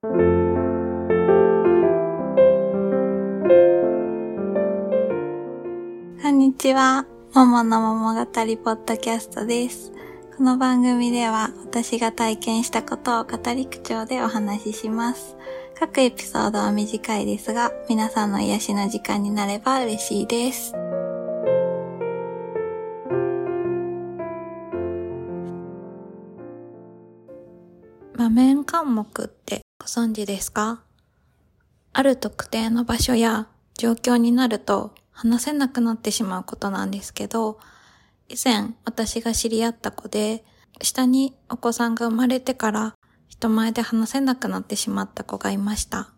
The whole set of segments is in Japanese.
こんにちは。ももの桃語りポッドキャストです。この番組では私が体験したことを語り口調でお話しします。各エピソードは短いですが、皆さんの癒しの時間になれば嬉しいです。場面関目って存知ですか？ある特定の場所や状況になると話せなくなってしまうことなんですけど、以前私が知り合った子で、下にお子さんが生まれてから人前で話せなくなってしまった子がいました。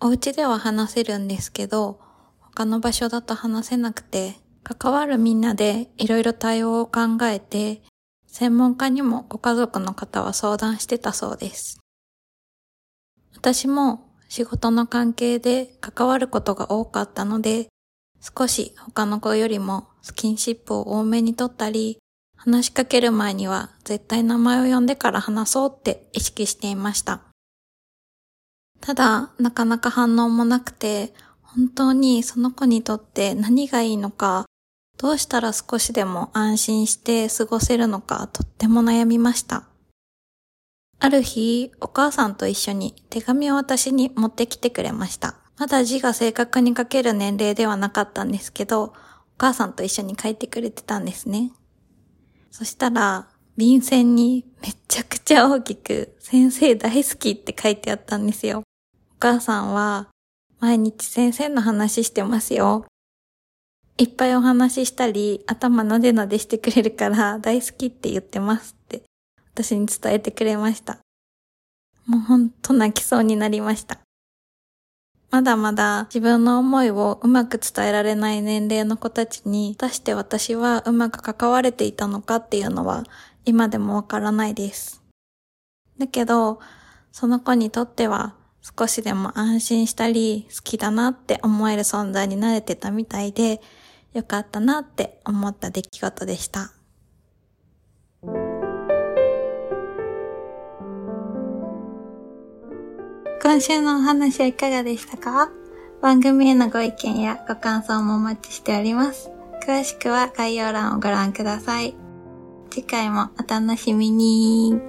お家では話せるんですけど、他の場所だと話せなくて、関わるみんなでいろいろ対応を考えて、専門家にもご家族の方は相談してたそうです。私も仕事の関係で関わることが多かったので、少し他の子よりもスキンシップを多めに取ったり、話しかける前には絶対名前を呼んでから話そうって意識していました。ただ、なかなか反応もなくて、本当にその子にとって何がいいのか、どうしたら少しでも安心して過ごせるのかとっても悩みました。ある日、お母さんと一緒に手紙を私に持ってきてくれました。まだ字が正確に書ける年齢ではなかったんですけど、お母さんと一緒に書いてくれてたんですね。そしたら、便箋にめちゃくちゃ大きく先生大好きって書いてあったんですよ。お母さんは毎日先生の話してますよ。いっぱいお話ししたり頭なでなでしてくれるから大好きって言ってますって私に伝えてくれました。もうほんと泣きそうになりました。まだまだ自分の思いをうまく伝えられない年齢の子たちに、果たして私はうまく関われていたのかっていうのは今でもわからないです。だけど、その子にとっては少しでも安心したり好きだなって思える存在になれてたみたいで、よかったなって思った出来事でした。今週のお話はいかがでしたか？番組へのご意見やご感想もお待ちしております。詳しくは概要欄をご覧ください。次回もお楽しみに。